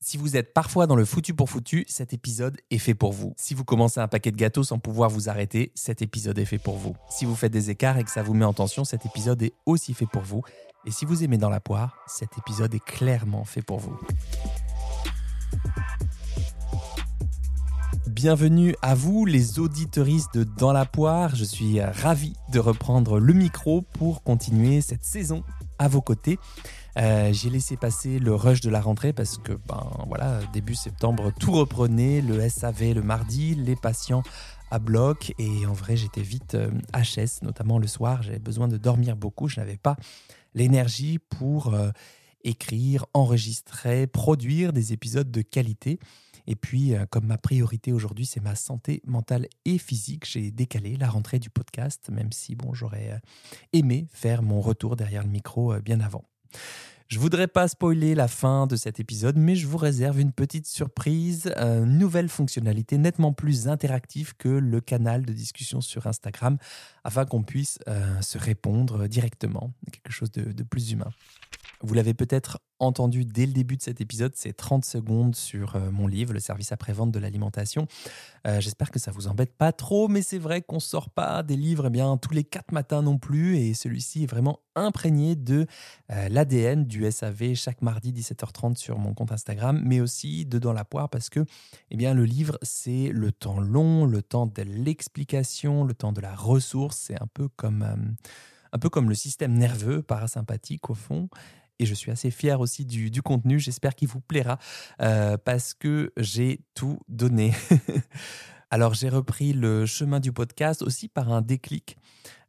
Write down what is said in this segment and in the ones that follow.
Si vous êtes parfois dans le foutu pour foutu, cet épisode est fait pour vous. Si vous commencez un paquet de gâteaux sans pouvoir vous arrêter, cet épisode est fait pour vous. Si vous faites des écarts et que ça vous met en tension, cet épisode est aussi fait pour vous. Et si vous aimez dans la poire, cet épisode est clairement fait pour vous. Bienvenue à vous, les auditeuristes de Dans la poire. Je suis ravi de reprendre le micro pour continuer cette saison à vos côtés. Euh, j'ai laissé passer le rush de la rentrée parce que, ben voilà, début septembre, tout reprenait, le SAV le mardi, les patients à bloc et en vrai j'étais vite HS, euh, notamment le soir, j'avais besoin de dormir beaucoup, je n'avais pas l'énergie pour euh, écrire, enregistrer, produire des épisodes de qualité. Et puis, comme ma priorité aujourd'hui, c'est ma santé mentale et physique, j'ai décalé la rentrée du podcast, même si bon, j'aurais aimé faire mon retour derrière le micro bien avant. Je voudrais pas spoiler la fin de cet épisode, mais je vous réserve une petite surprise, une nouvelle fonctionnalité nettement plus interactive que le canal de discussion sur Instagram, afin qu'on puisse euh, se répondre directement, quelque chose de plus humain. Vous l'avez peut-être entendu dès le début de cet épisode, c'est 30 secondes sur euh, mon livre, le service après-vente de l'alimentation. Euh, j'espère que ça vous embête pas trop, mais c'est vrai qu'on ne sort pas des livres eh bien, tous les quatre matins non plus, et celui-ci est vraiment imprégné de euh, l'ADN du SAV chaque mardi 17h30 sur mon compte Instagram, mais aussi de Dans la poire, parce que eh bien, le livre, c'est le temps long, le temps de l'explication, le temps de la ressource, c'est un un peu comme le système nerveux parasympathique au fond. Et je suis assez fier aussi du, contenu. J'espère qu'il vous plaira euh, parce que j'ai tout donné. Alors j'ai repris le chemin du podcast aussi par un déclic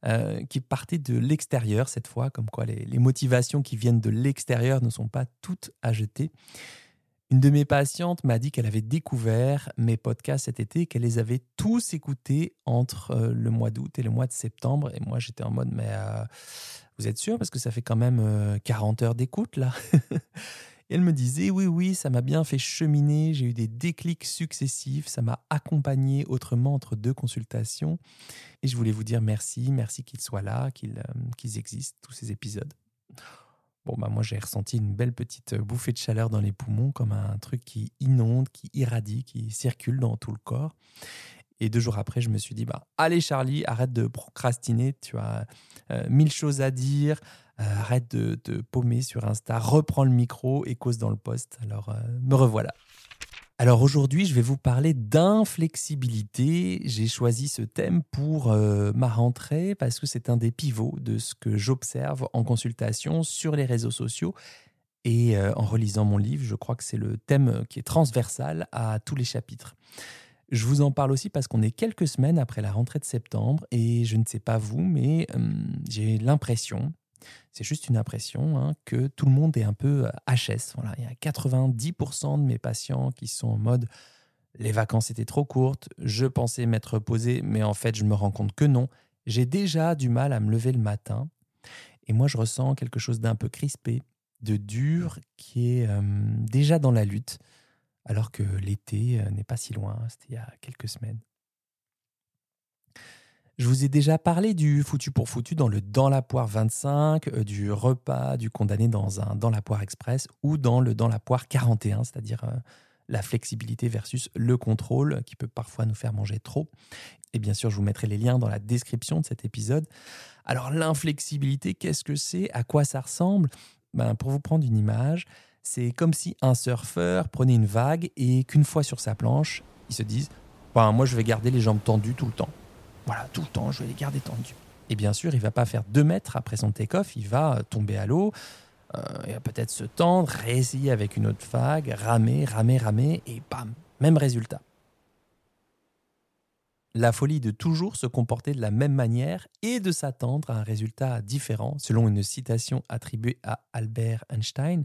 euh, qui partait de l'extérieur cette fois, comme quoi les, les motivations qui viennent de l'extérieur ne sont pas toutes à jeter. Une de mes patientes m'a dit qu'elle avait découvert mes podcasts cet été, qu'elle les avait tous écoutés entre euh, le mois d'août et le mois de septembre. Et moi, j'étais en mode, mais vous êtes sûr? Parce que ça fait quand même 40 euh, heures d'écoute là. Et elle me disait oui, oui, ça m'a bien fait cheminer, j'ai eu des déclics successifs, ça m'a accompagné autrement entre deux consultations. Et je voulais vous dire merci, merci qu'ils soient là, qu'ils euh, existent, tous ces épisodes. Bon, bah moi j'ai ressenti une belle petite bouffée de chaleur dans les poumons, comme un truc qui inonde, qui irradie, qui circule dans tout le corps. Et deux jours après, je me suis dit, bah, allez Charlie, arrête de procrastiner, tu as euh, mille choses à dire, euh, arrête de paumer sur Insta, reprends le micro et cause dans le poste. Alors, euh, me revoilà. Alors aujourd'hui, je vais vous parler d'inflexibilité. J'ai choisi ce thème pour ma rentrée parce que c'est un des pivots de ce que j'observe en consultation sur les réseaux sociaux et en relisant mon livre. Je crois que c'est le thème qui est transversal à tous les chapitres. Je vous en parle aussi parce qu'on est quelques semaines après la rentrée de septembre et je ne sais pas vous, mais j'ai l'impression, c'est juste une impression, hein, que tout le monde est un peu HS. Voilà, il y a 90% de mes patients qui sont en mode les vacances étaient trop courtes, je pensais m'être reposé, mais en fait je me rends compte que non. J'ai déjà du mal à me lever le matin et moi je ressens quelque chose d'un peu crispé, de dur, qui est déjà dans la lutte alors que l'été euh, n'est pas si loin, c'était il y a quelques semaines. Je vous ai déjà parlé du foutu pour foutu dans le Dans la poire 25, euh, du repas du condamné dans un Dans la poire express ou dans le Dans la poire 41, c'est-à-dire euh, la flexibilité versus le contrôle qui peut parfois nous faire manger trop. Et bien sûr, je vous mettrai les liens dans la description de cet épisode. Alors l'inflexibilité, qu'est-ce que c'est? À quoi ça ressemble? Ben, Pour vous prendre une image, c'est comme si un surfeur prenait une vague et qu'une fois sur sa planche, il se dise ben, Moi, je vais garder les jambes tendues tout le temps. Voilà, tout le temps, je vais les garder tendues. Et bien sûr, il va pas faire deux mètres après son take-off, il va tomber à l'eau, euh, il va peut-être se tendre, réessayer avec une autre vague, ramer, ramer, ramer, et bam, même résultat. La folie de toujours se comporter de la même manière et de s'attendre à un résultat différent, selon une citation attribuée à Albert Einstein,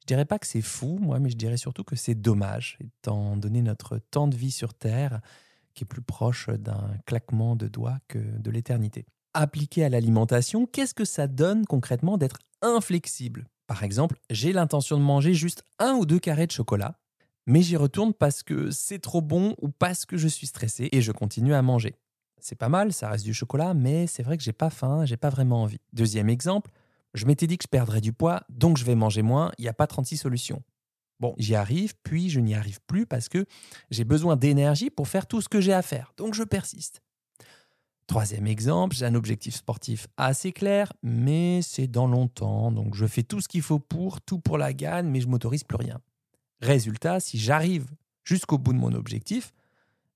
je dirais pas que c'est fou, moi, mais je dirais surtout que c'est dommage, étant donné notre temps de vie sur Terre, plus proche d'un claquement de doigts que de l'éternité. Appliqué à l'alimentation, qu'est-ce que ça donne concrètement d'être inflexible? Par exemple, j'ai l'intention de manger juste un ou deux carrés de chocolat, mais j'y retourne parce que c'est trop bon ou parce que je suis stressé et je continue à manger. C'est pas mal, ça reste du chocolat, mais c'est vrai que j'ai pas faim, j'ai pas vraiment envie. Deuxième exemple, je m'étais dit que je perdrais du poids, donc je vais manger moins, il n'y a pas 36 solutions. Bon, j'y arrive, puis je n'y arrive plus parce que j'ai besoin d'énergie pour faire tout ce que j'ai à faire. Donc je persiste. Troisième exemple, j'ai un objectif sportif assez clair, mais c'est dans longtemps, donc je fais tout ce qu'il faut pour, tout pour la gagne, mais je m'autorise plus rien. Résultat, si j'arrive jusqu'au bout de mon objectif,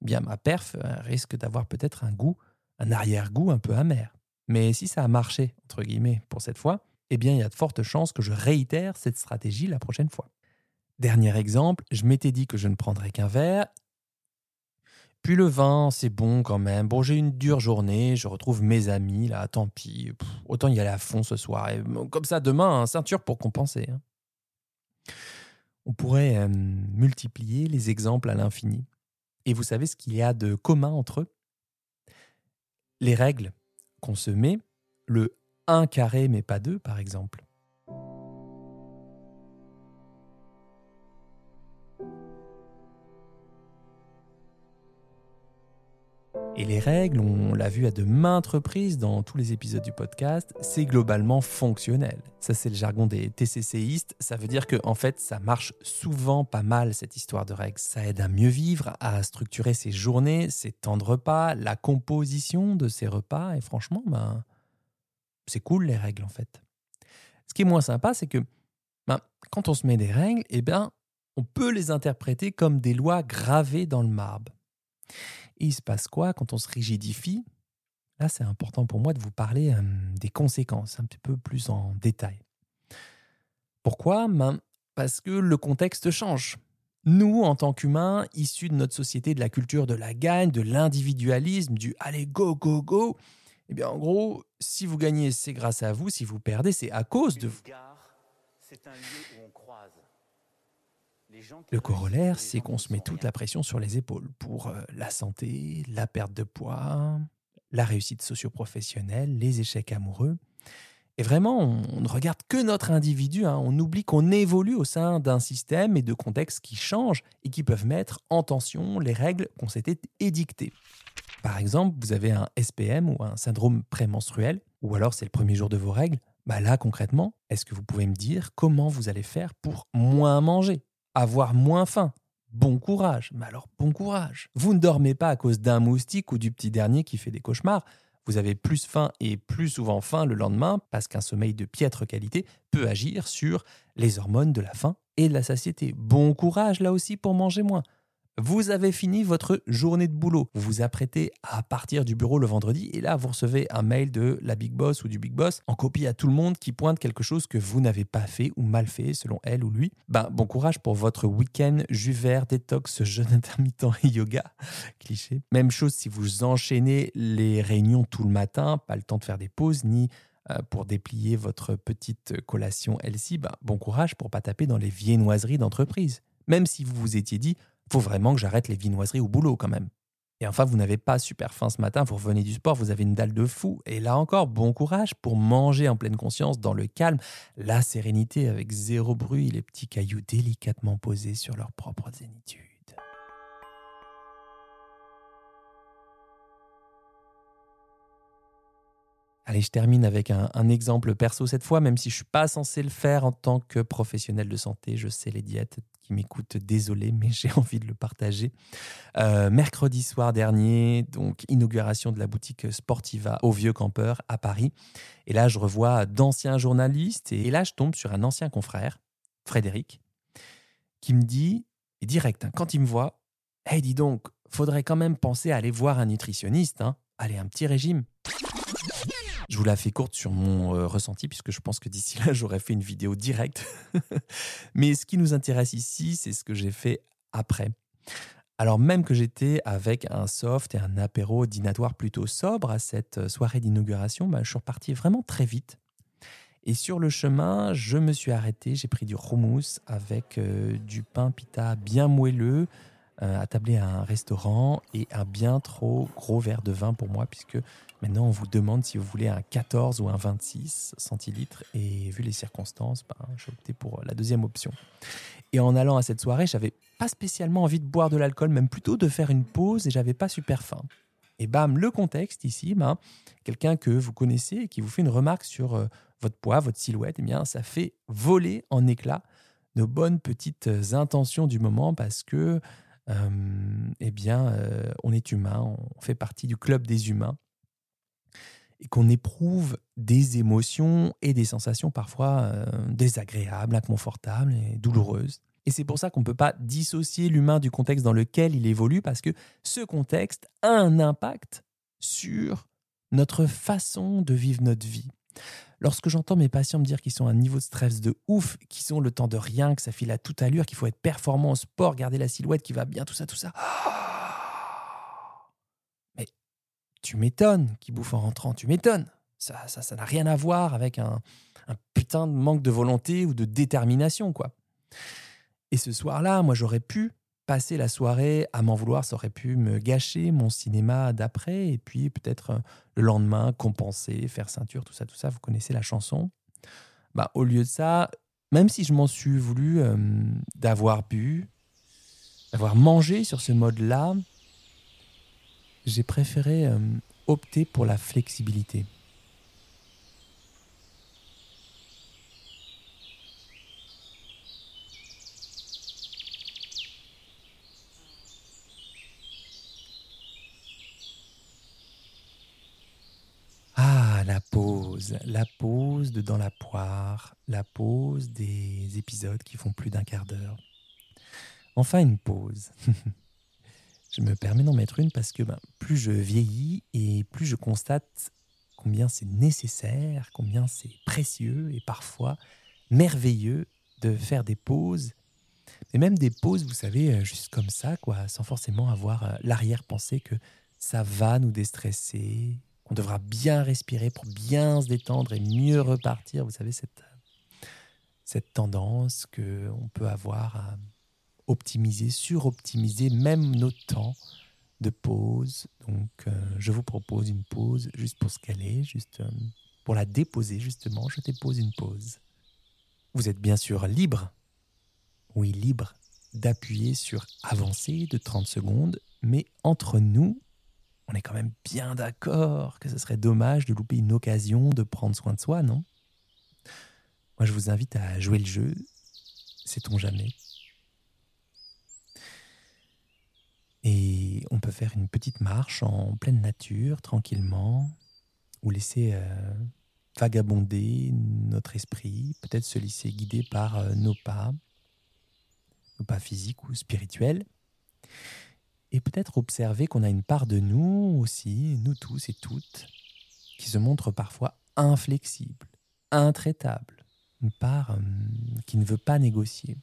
bien ma perf euh, risque d'avoir peut-être un goût, un arrière-goût un peu amer. Mais si ça a marché, entre guillemets, pour cette fois, eh bien il y a de fortes chances que je réitère cette stratégie la prochaine fois. Dernier exemple, je m'étais dit que je ne prendrais qu'un verre. Puis le vin, c'est bon quand même. Bon, j'ai une dure journée, je retrouve mes amis, là, tant pis. autant y aller à fond ce soir. Et comme ça, demain, un ceinture pour compenser. Hein. On pourrait multiplier les exemples à l'infini. Et vous savez ce qu'il y a de commun entre eux? Les règles qu'on se met, le 1 carré mais pas 2 par exemple. Et les règles, on l'a vu à de maintes reprises dans tous les épisodes du podcast, c'est globalement fonctionnel. Ça, c'est le jargon des TCCistes. Ça veut dire que, en fait, ça marche souvent pas mal, cette histoire de règles. Ça aide à mieux vivre, à structurer ses journées, ses temps de repas, la composition de ses repas. Et franchement, ben, c'est cool, les règles, en fait. Ce qui est moins sympa, c'est que ben, quand on se met des règles, eh ben, on peut les interpréter comme des lois gravées dans le marbre. Il se passe quoi quand on se rigidifie? Là, c'est important pour moi de vous parler des conséquences un petit peu plus en détail. Pourquoi? Ben, Parce que le contexte change. Nous, en tant qu'humains, issus de notre société, de la culture de la gagne, de l'individualisme, du allez, go, go, go, eh bien, en gros, si vous gagnez, c'est grâce à vous. Si vous perdez, c'est à cause de vous. C'est un lieu où on croise le corollaire, c'est qu'on se met toute la pression sur les épaules pour euh, la santé, la perte de poids, la réussite socio-professionnelle, les échecs amoureux. Et vraiment, on ne regarde que notre individu, hein. on oublie qu'on évolue au sein d'un système et de contextes qui changent et qui peuvent mettre en tension les règles qu'on s'était édictées. Par exemple, vous avez un SPM ou un syndrome prémenstruel, ou alors c'est le premier jour de vos règles. Bah là, concrètement, est-ce que vous pouvez me dire comment vous allez faire pour moins manger? Avoir moins faim. Bon courage, mais alors bon courage. Vous ne dormez pas à cause d'un moustique ou du petit dernier qui fait des cauchemars. Vous avez plus faim et plus souvent faim le lendemain parce qu'un sommeil de piètre qualité peut agir sur les hormones de la faim et de la satiété. Bon courage là aussi pour manger moins. Vous avez fini votre journée de boulot. Vous vous apprêtez à partir du bureau le vendredi et là, vous recevez un mail de la Big Boss ou du Big Boss en copie à tout le monde qui pointe quelque chose que vous n'avez pas fait ou mal fait selon elle ou lui. Ben, bon courage pour votre week-end, jus vert, détox, jeûne intermittent et yoga. Cliché. Même chose si vous enchaînez les réunions tout le matin, pas le temps de faire des pauses ni euh, pour déplier votre petite collation LC, ben, bon courage pour pas taper dans les viennoiseries d'entreprise. Même si vous vous étiez dit faut vraiment que j'arrête les vinoiseries au boulot quand même. Et enfin, vous n'avez pas super faim ce matin, vous revenez du sport, vous avez une dalle de fou. Et là encore, bon courage pour manger en pleine conscience, dans le calme, la sérénité avec zéro bruit, les petits cailloux délicatement posés sur leur propre zénitude. Allez, je termine avec un, exemple perso cette fois, même si je ne suis pas censé le faire en tant que professionnel de santé. Je sais les diètes qui m'écoutent, désolé, mais j'ai envie de le partager. Euh, mercredi soir dernier, donc inauguration de la boutique Sportiva au Vieux Campeur à Paris. Et là, je revois d'anciens journalistes et là, je tombe sur un ancien confrère, Frédéric, qui me dit, direct, hein, quand il me voit, Hey, dis donc, faudrait quand même penser à aller voir un nutritionniste. Hein. Allez, un petit régime. Je vous la fais courte sur mon euh, ressenti, puisque je pense que d'ici là, j'aurais fait une vidéo directe. Mais ce qui nous intéresse ici, c'est ce que j'ai fait après. Alors même que j'étais avec un soft et un apéro dînatoire plutôt sobre à cette euh, soirée d'inauguration, bah, je suis reparti vraiment très vite. Et sur le chemin, je me suis arrêté, j'ai pris du houmous avec euh, du pain pita bien moelleux, euh, attablé à un restaurant et un bien trop gros verre de vin pour moi, puisque maintenant on vous demande si vous voulez un 14 ou un 26 centilitres. Et vu les circonstances, ben, j'ai opté pour la deuxième option. Et en allant à cette soirée, j'avais pas spécialement envie de boire de l'alcool, même plutôt de faire une pause et j'avais pas super faim. Et bam, le contexte ici, ben, quelqu'un que vous connaissez et qui vous fait une remarque sur euh, votre poids, votre silhouette, eh bien, ça fait voler en éclats nos bonnes petites intentions du moment parce que, eh bien, on est humain, on fait partie du club des humains et qu'on éprouve des émotions et des sensations parfois désagréables, inconfortables et douloureuses. Et c'est pour ça qu'on ne peut pas dissocier l'humain du contexte dans lequel il évolue, parce que ce contexte a un impact sur notre façon de vivre notre vie. Lorsque j'entends mes patients me dire qu'ils sont à un niveau de stress de ouf, qu'ils ont le temps de rien, que ça file à toute allure, qu'il faut être performant au sport, garder la silhouette qui va bien, tout ça, tout ça. Mais tu m'étonnes qu'ils bouffent en rentrant, tu m'étonnes. Ça n'a ça, n'a rien à voir avec un, un putain de manque de volonté ou de détermination, quoi. Et ce soir-là, moi, j'aurais pu passer la soirée à m'en vouloir, ça aurait pu me gâcher mon cinéma d'après, et puis peut-être euh, le lendemain compenser, faire ceinture, tout ça, tout ça, vous connaissez la chanson. Bah, au lieu de ça, même si je m'en suis voulu euh, d'avoir bu, d'avoir mangé sur ce mode-là, j'ai préféré euh, opter pour la flexibilité. la la pause de Dans la poire, la pause des épisodes qui font plus d'un quart d'heure. Enfin une pause. je me permets d'en mettre une parce que ben, plus je vieillis et plus je constate combien c'est nécessaire, combien c'est précieux et parfois merveilleux de faire des pauses. Mais même des pauses, vous savez, euh, juste comme ça, quoi, sans forcément avoir euh, l'arrière-pensée que ça va nous déstresser, on devra bien respirer pour bien se détendre et mieux repartir. Vous savez, cette, cette tendance qu'on peut avoir à optimiser, suroptimiser même nos temps de pause. Donc, euh, je vous propose une pause juste pour ce qu'elle est, juste euh, pour la déposer, justement. Je dépose une pause. Vous êtes bien sûr libre, oui, libre d'appuyer sur avancer de 30 secondes, mais entre nous, on est quand même bien d'accord que ce serait dommage de louper une occasion de prendre soin de soi, non? Moi, je vous invite à jouer le jeu, sait-on jamais? Et on peut faire une petite marche en pleine nature, tranquillement, ou laisser euh, vagabonder notre esprit, peut-être se laisser guider par euh, nos pas, nos pas physiques ou spirituels et peut-être observer qu'on a une part de nous aussi, nous tous et toutes, qui se montre parfois inflexible, intraitable, une part euh, qui ne veut pas négocier.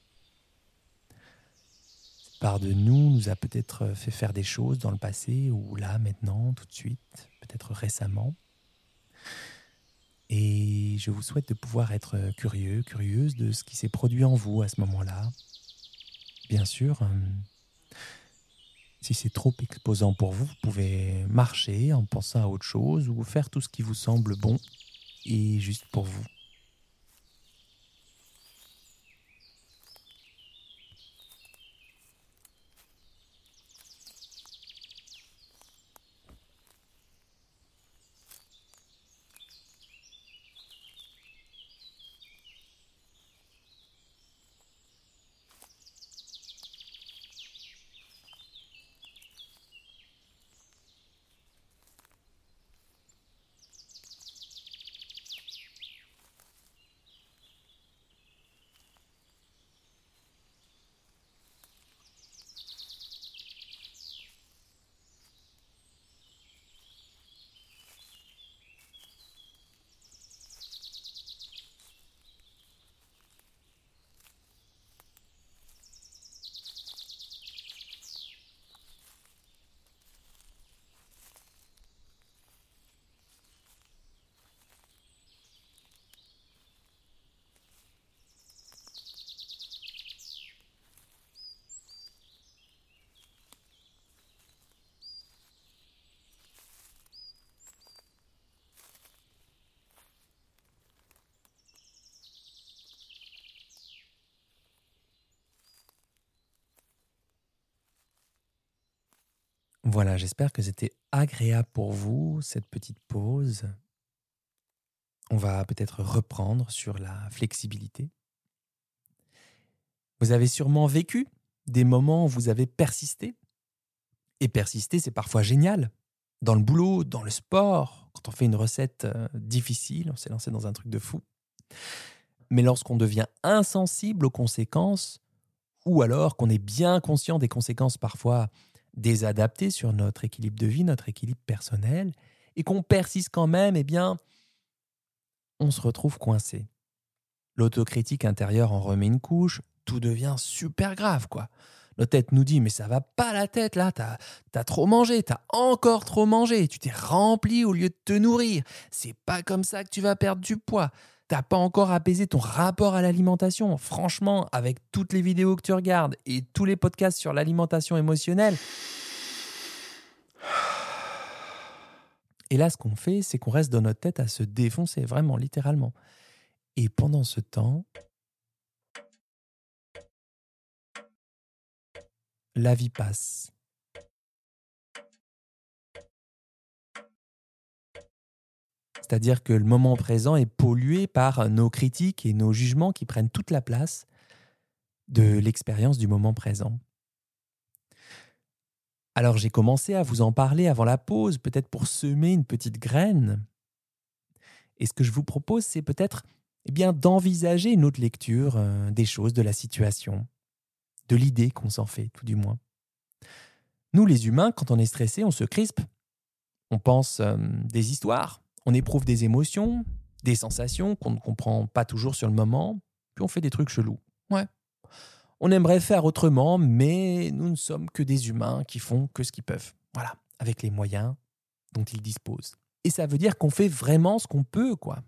Cette part de nous nous a peut-être fait faire des choses dans le passé ou là, maintenant, tout de suite, peut-être récemment. Et je vous souhaite de pouvoir être curieux, curieuse de ce qui s'est produit en vous à ce moment-là. Bien sûr, euh, si c'est trop exposant pour vous, vous pouvez marcher en pensant à autre chose ou faire tout ce qui vous semble bon et juste pour vous. Voilà, j'espère que c'était agréable pour vous, cette petite pause. On va peut-être reprendre sur la flexibilité. Vous avez sûrement vécu des moments où vous avez persisté. Et persister, c'est parfois génial. Dans le boulot, dans le sport, quand on fait une recette euh, difficile, on s'est lancé dans un truc de fou. Mais lorsqu'on devient insensible aux conséquences, ou alors qu'on est bien conscient des conséquences parfois désadaptées sur notre équilibre de vie, notre équilibre personnel, et qu'on persiste quand même, eh bien, on se retrouve coincé. L'autocritique intérieure en remet une couche, tout devient super grave, quoi. Notre tête nous dit, mais ça va pas la tête là, t'as as trop mangé, t'as encore trop mangé, tu t'es rempli au lieu de te nourrir. C'est pas comme ça que tu vas perdre du poids. T'as pas encore apaisé ton rapport à l'alimentation. Franchement, avec toutes les vidéos que tu regardes et tous les podcasts sur l'alimentation émotionnelle. Et là, ce qu'on fait, c'est qu'on reste dans notre tête à se défoncer, vraiment, littéralement. Et pendant ce temps, la vie passe. C'est-à-dire que le moment présent est pollué par nos critiques et nos jugements qui prennent toute la place de l'expérience du moment présent. Alors j'ai commencé à vous en parler avant la pause, peut-être pour semer une petite graine. Et ce que je vous propose, c'est peut-être eh d'envisager une autre lecture euh, des choses, de la situation, de l'idée qu'on s'en fait, tout du moins. Nous, les humains, quand on est stressé, on se crispe. On pense euh, des histoires, on éprouve des émotions, des sensations qu'on ne comprend pas toujours sur le moment, puis on fait des trucs chelous. Ouais. On aimerait faire autrement, mais nous ne sommes que des humains qui font que ce qu'ils peuvent. Voilà, avec les moyens dont ils disposent. Et ça veut dire qu'on fait vraiment ce qu'on peut, quoi.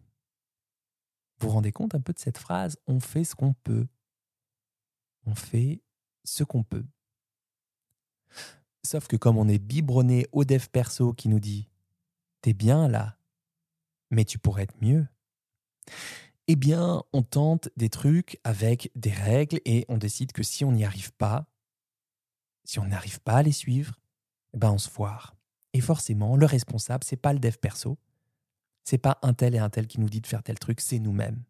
Vous vous rendez compte un peu de cette phrase On fait ce qu'on peut. On fait ce qu'on peut. Sauf que comme on est biberonné au dev perso qui nous dit T'es bien là, mais tu pourrais être mieux. Eh bien, on tente des trucs avec des règles et on décide que si on n'y arrive pas, si on n'arrive pas à les suivre, eh ben on se foire. Et forcément, le responsable, c'est pas le dev perso, c'est pas un tel et un tel qui nous dit de faire tel truc, c'est nous-mêmes.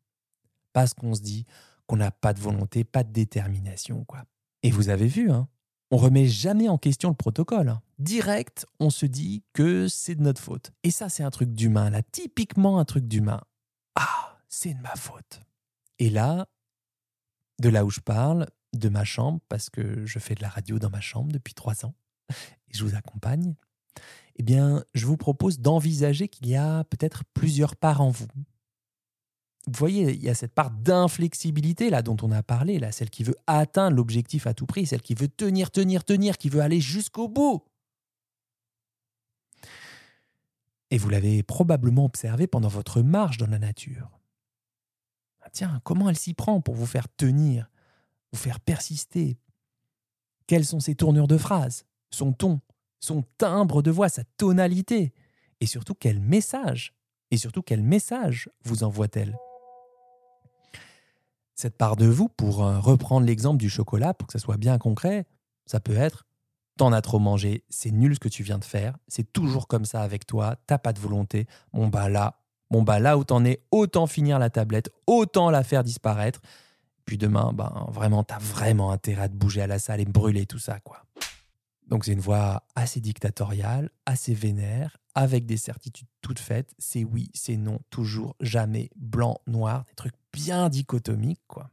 Parce qu'on se dit qu'on n'a pas de volonté, pas de détermination, quoi. Et vous avez vu, hein, on remet jamais en question le protocole. Hein. Direct, on se dit que c'est de notre faute. Et ça, c'est un truc d'humain, là, typiquement un truc d'humain. Ah, c'est de ma faute. Et là, de là où je parle, de ma chambre, parce que je fais de la radio dans ma chambre depuis trois ans, et je vous accompagne, eh bien, je vous propose d'envisager qu'il y a peut-être plusieurs parts en vous. Vous voyez, il y a cette part d'inflexibilité là dont on a parlé, là, celle qui veut atteindre l'objectif à tout prix, celle qui veut tenir, tenir, tenir, qui veut aller jusqu'au bout. Et vous l'avez probablement observé pendant votre marche dans la nature. Ah, tiens, comment elle s'y prend pour vous faire tenir, vous faire persister? Quelles sont ses tournures de phrases, son ton, son timbre de voix, sa tonalité? Et surtout, quel message Et surtout, quel message vous envoie-t-elle? Cette part de vous, pour euh, reprendre l'exemple du chocolat, pour que ça soit bien concret, ça peut être T'en as trop mangé, c'est nul ce que tu viens de faire, c'est toujours comme ça avec toi, t'as pas de volonté. Bon bah là, bon bah là où t'en es, autant finir la tablette, autant la faire disparaître. Puis demain, ben vraiment, t'as vraiment intérêt à te bouger à la salle et brûler tout ça, quoi. Donc c'est une voix assez dictatoriale, assez vénère, avec des certitudes toutes faites. C'est oui, c'est non, toujours, jamais, blanc, noir, des trucs bien dichotomiques, quoi.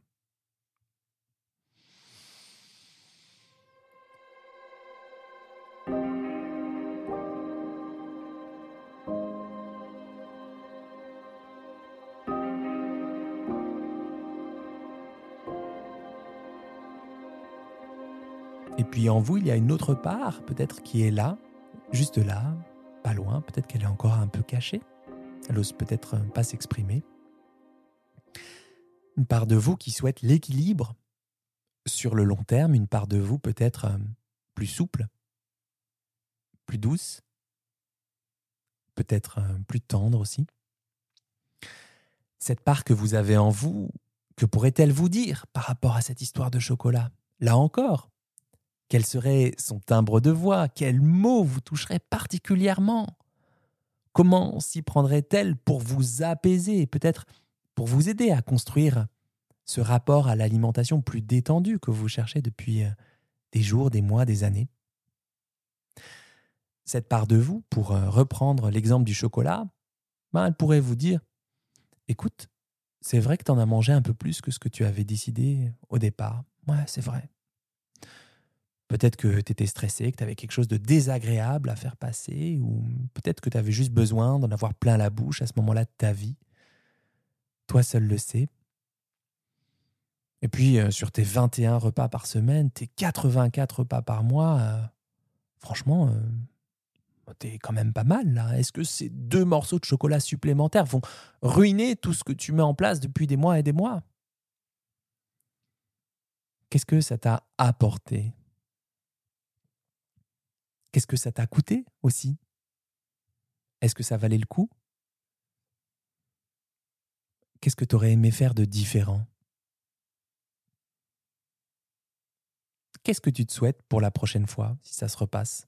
Et puis en vous, il y a une autre part, peut-être qui est là, juste là, pas loin, peut-être qu'elle est encore un peu cachée. Elle ose peut-être pas s'exprimer. Une part de vous qui souhaite l'équilibre. Sur le long terme, une part de vous peut-être euh, plus souple, plus douce, peut-être euh, plus tendre aussi. Cette part que vous avez en vous, que pourrait-elle vous dire par rapport à cette histoire de chocolat? Là encore, quel serait son timbre de voix? Quels mots vous toucheraient particulièrement? Comment s'y prendrait-elle pour vous apaiser, peut-être pour vous aider à construire ce rapport à l'alimentation plus détendu que vous cherchez depuis euh, des jours, des mois, des années. Cette part de vous, pour euh, reprendre l'exemple du chocolat, ben, elle pourrait vous dire, écoute, c'est vrai que tu en as mangé un peu plus que ce que tu avais décidé au départ. Ouais, c'est vrai. Peut-être que tu étais stressé, que tu avais quelque chose de désagréable à faire passer, ou peut-être que tu avais juste besoin d'en avoir plein la bouche à ce moment-là de ta vie. Toi seul le sais. Et puis, euh, sur tes 21 repas par semaine, tes 84 repas par mois, euh, franchement, euh, t'es quand même pas mal là. Est-ce que ces deux morceaux de chocolat supplémentaires vont ruiner tout ce que tu mets en place depuis des mois et des mois? Qu'est-ce que ça t'a apporté? Qu'est-ce que ça t'a coûté aussi? Est-ce que ça valait le coup? Qu'est-ce que tu aurais aimé faire de différent? Qu'est-ce que tu te souhaites pour la prochaine fois si ça se repasse?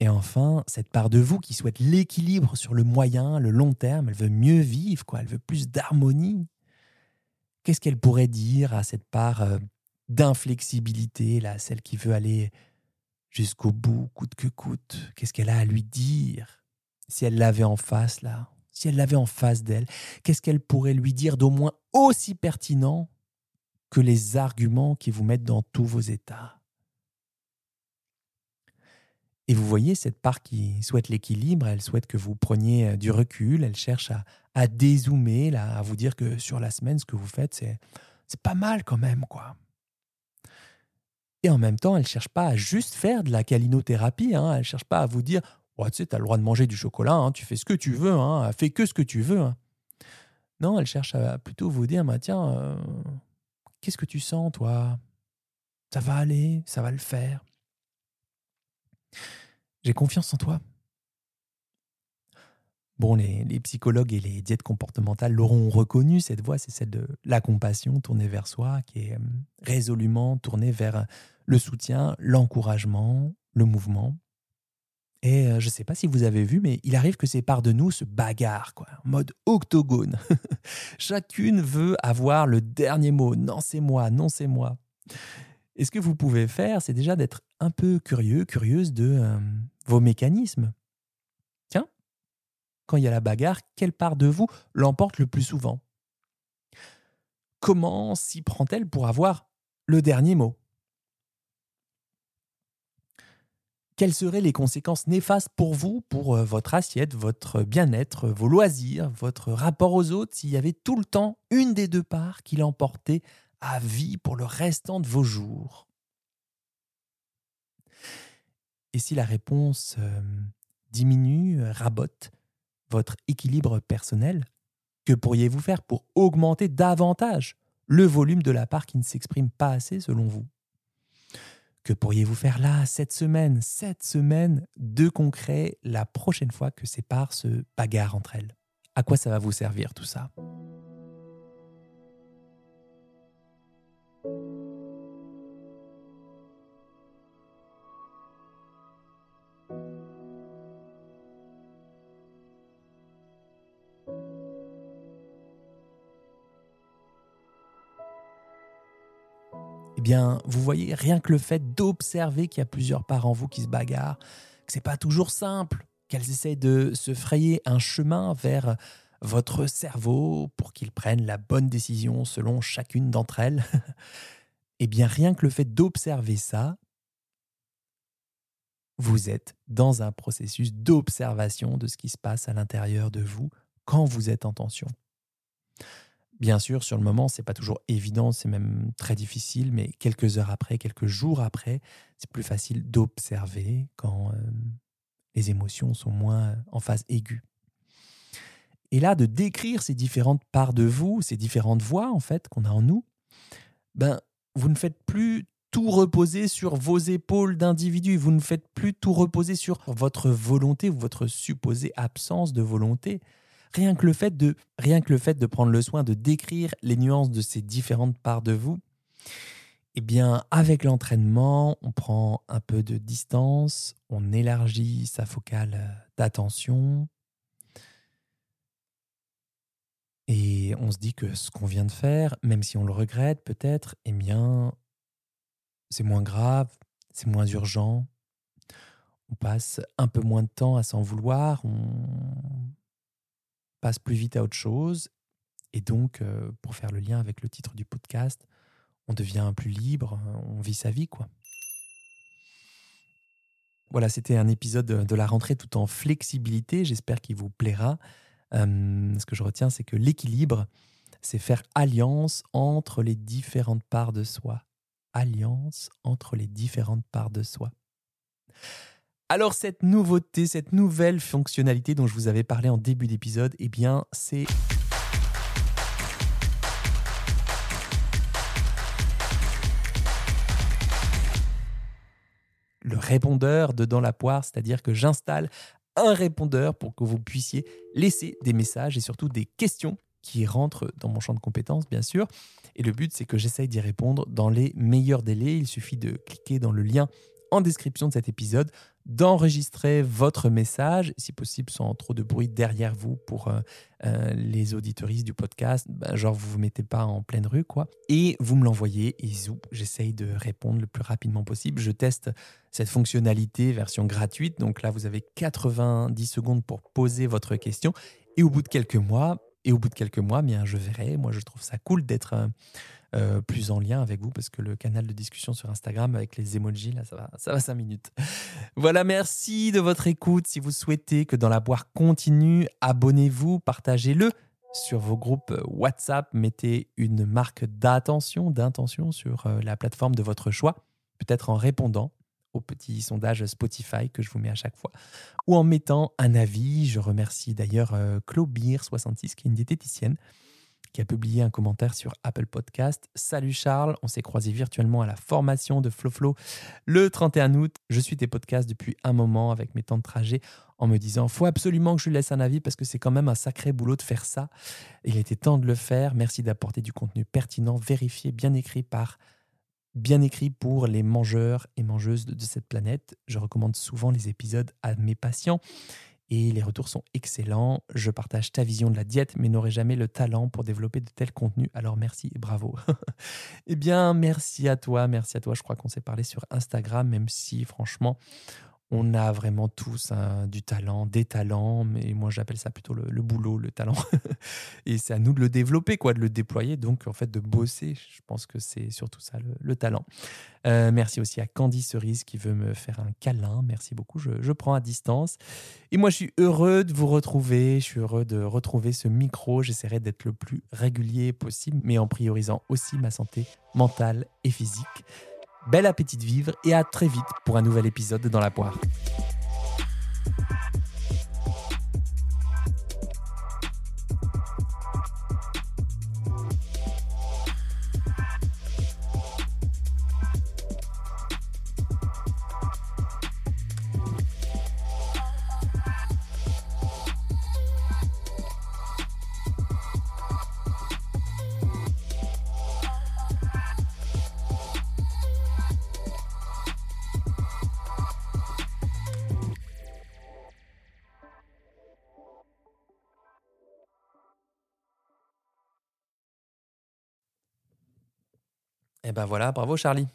Et enfin, cette part de vous qui souhaite l'équilibre sur le moyen, le long terme, elle veut mieux vivre, quoi, elle veut plus d'harmonie. Qu'est-ce qu'elle pourrait dire à cette part euh, d'inflexibilité, là, celle qui veut aller jusqu'au bout, coûte que coûte? Qu'est-ce qu'elle a à lui dire? Si elle l'avait en face, là, si elle l'avait en face d'elle, qu'est-ce qu'elle pourrait lui dire d'au moins aussi pertinent que les arguments qui vous mettent dans tous vos états? Et vous voyez, cette part qui souhaite l'équilibre, elle souhaite que vous preniez euh, du recul, elle cherche à, dézoomer, à vous dire que sur la semaine, ce que vous faites, c'est, c'est pas mal quand même, quoi. Et en même temps, elle ne cherche pas à juste faire de la calinothérapie. Hein. Elle ne cherche pas à vous dire tu sais, tu as le droit de manger du chocolat, hein, tu fais ce que tu veux, hein, fais que ce que tu veux. Hein. Non, elle cherche à plutôt vous dire bah, tiens, euh, qu'est-ce que tu sens, toi? Ça va aller, ça va le faire. J'ai confiance en toi. Bon, les, psychologues et les diètes comportementales l'auront reconnu, cette voix, c'est celle de la compassion tournée vers soi, qui est euh, résolument tournée vers le soutien, l'encouragement, le mouvement. Et euh, je ne sais pas si vous avez vu, mais il arrive que ces parts de nous se bagarrent, quoi, en mode octogone. Chacune veut avoir le dernier mot. Non, c'est moi, non, c'est moi. Et ce que vous pouvez faire, c'est déjà d'être un peu curieux, curieuse de euh, vos mécanismes quand il y a la bagarre, quelle part de vous l'emporte le plus souvent? Comment s'y prend-elle pour avoir le dernier mot? Quelles seraient les conséquences néfastes pour vous, pour euh, votre assiette, votre bien-être, vos loisirs, votre rapport aux autres, s'il y avait tout le temps une des deux parts qui l'emportait à vie pour le restant de vos jours? Et si la réponse euh, diminue, rabote, votre équilibre personnel, que pourriez-vous faire pour augmenter davantage le volume de la part qui ne s'exprime pas assez selon vous? Que pourriez-vous faire là, cette semaine, cette semaine de concret, la prochaine fois que ces parts se bagarrent entre elles. À quoi ça va vous servir tout ça? Bien, vous voyez, rien que le fait d'observer qu'il y a plusieurs parts en vous qui se bagarrent, que c'est pas toujours simple, qu'elles essaient de se frayer un chemin vers votre cerveau pour qu'il prenne la bonne décision selon chacune d'entre elles, eh bien rien que le fait d'observer ça, vous êtes dans un processus d'observation de ce qui se passe à l'intérieur de vous quand vous êtes en tension. Bien sûr, sur le moment, c'est pas toujours évident, c'est même très difficile, mais quelques heures après, quelques jours après, c'est plus facile d'observer quand euh, les émotions sont moins en phase aiguë. Et là, de décrire ces différentes parts de vous, ces différentes voix en fait qu'on a en nous, ben vous ne faites plus tout reposer sur vos épaules d'individu, vous ne faites plus tout reposer sur votre volonté ou votre supposée absence de volonté rien que le fait de, rien que le fait de prendre le soin de décrire les nuances de ces différentes parts de vous, eh bien, avec l'entraînement, on prend un peu de distance, on élargit sa focale d'attention. Et on se dit que ce qu'on vient de faire, même si on le regrette peut-être, eh bien, c'est moins grave, c'est moins urgent. On passe un peu moins de temps à s'en vouloir, on passe plus vite à autre chose. Et donc, euh, pour faire le lien avec le titre du podcast, on devient plus libre, on vit sa vie, quoi. Voilà, c'était un épisode de la rentrée tout en flexibilité. J'espère qu'il vous plaira. Euh, ce que je retiens, c'est que l'équilibre, c'est faire alliance entre les différentes parts de soi. Alliance entre les différentes parts de soi. Alors cette nouveauté, cette nouvelle fonctionnalité dont je vous avais parlé en début d'épisode, eh bien c'est le répondeur de Dans la poire, c'est-à-dire que j'installe un répondeur pour que vous puissiez laisser des messages et surtout des questions qui rentrent dans mon champ de compétences, bien sûr. Et le but, c'est que j'essaye d'y répondre dans les meilleurs délais. Il suffit de cliquer dans le lien en description de cet épisode, d'enregistrer votre message, si possible sans trop de bruit derrière vous pour euh, euh, les auditoristes du podcast, ben, genre vous vous mettez pas en pleine rue quoi, et vous me l'envoyez et zou, j'essaye de répondre le plus rapidement possible. Je teste cette fonctionnalité version gratuite, donc là vous avez 90 secondes pour poser votre question et au bout de quelques mois, et au bout de quelques mois, bien, je verrai. Moi, je trouve ça cool d'être euh, plus en lien avec vous parce que le canal de discussion sur Instagram avec les emojis, là, ça va, ça va 5 minutes. Voilà, merci de votre écoute. Si vous souhaitez que Dans la boire continue, abonnez-vous, partagez-le sur vos groupes WhatsApp. Mettez une marque d'attention, d'intention sur euh, la plateforme de votre choix, peut-être en répondant au petit sondage Spotify que je vous mets à chaque fois, ou en mettant un avis. Je remercie d'ailleurs euh, Claubir66, qui est une diététicienne, qui a publié un commentaire sur Apple Podcast. Salut Charles, on s'est croisé virtuellement à la formation de FloFlo le 31 août. Je suis tes podcasts depuis un moment avec mes temps de trajet en me disant faut absolument que je lui laisse un avis parce que c'est quand même un sacré boulot de faire ça. Il était temps de le faire. Merci d'apporter du contenu pertinent, vérifié, bien écrit par bien écrit pour les mangeurs et mangeuses de, cette planète. Je recommande souvent les épisodes à mes patients et les retours sont excellents. Je partage ta vision de la diète, mais n'aurai jamais le talent pour développer de tels contenus. Alors merci et bravo. eh bien, merci à toi, merci à toi. Je crois qu'on s'est parlé sur Instagram, même si franchement, on a vraiment tous du talent, des talents, mais moi j'appelle ça plutôt le, boulot, le talent. et c'est à nous de le développer, quoi, de le déployer, donc en fait de bosser. Je pense que c'est surtout ça le, talent. Euh, merci aussi à Candy Cerise qui veut me faire un câlin. Merci beaucoup, je, je, prends à distance. Et moi je suis heureux de vous retrouver, je suis heureux de retrouver ce micro. J'essaierai d'être le plus régulier possible, mais en priorisant aussi ma santé mentale et physique. Bel appétit de vivre et à très vite pour un nouvel épisode dans la poire. Ben voilà, bravo Charlie.